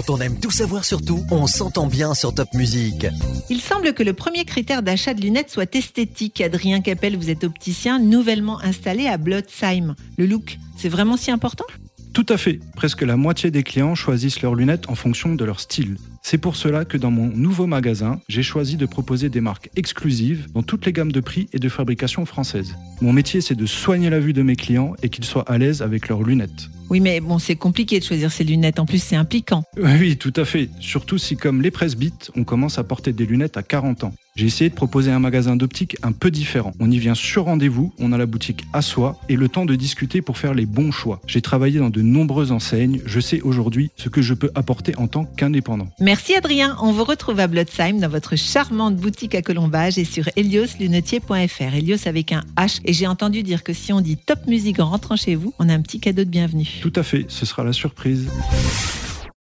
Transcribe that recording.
Quand on aime tout savoir sur tout, on s'entend bien sur Top Music. Il semble que le premier critère d'achat de lunettes soit esthétique. Adrien Capel, vous êtes opticien nouvellement installé à Blotzheim. Le look, c'est vraiment si important? Tout à fait. Presque la moitié des clients choisissent leurs lunettes en fonction de leur style. C'est pour cela que dans mon nouveau magasin, j'ai choisi de proposer des marques exclusives dans toutes les gammes de prix et de fabrication françaises. Mon métier, c'est de soigner la vue de mes clients et qu'ils soient à l'aise avec leurs lunettes. Oui, mais bon, c'est compliqué de choisir ses lunettes. En plus, c'est impliquant. Oui, tout à fait. Surtout si, comme les presbytes, on commence à porter des lunettes à 40 ans. J'ai essayé de proposer un magasin d'optique un peu différent. On y vient sur rendez-vous, on a la boutique à soi et le temps de discuter pour faire les bons choix. J'ai travaillé dans de nombreuses enseignes, je sais aujourd'hui ce que je peux apporter en tant qu'indépendant. Merci Adrien. On vous retrouve à Blotzheim dans votre charmante boutique à Colombage et sur elioslunetier.fr. Elios avec un H. Et j'ai entendu dire que si on dit top musique en rentrant chez vous, on a un petit cadeau de bienvenue. Tout à fait, ce sera la surprise.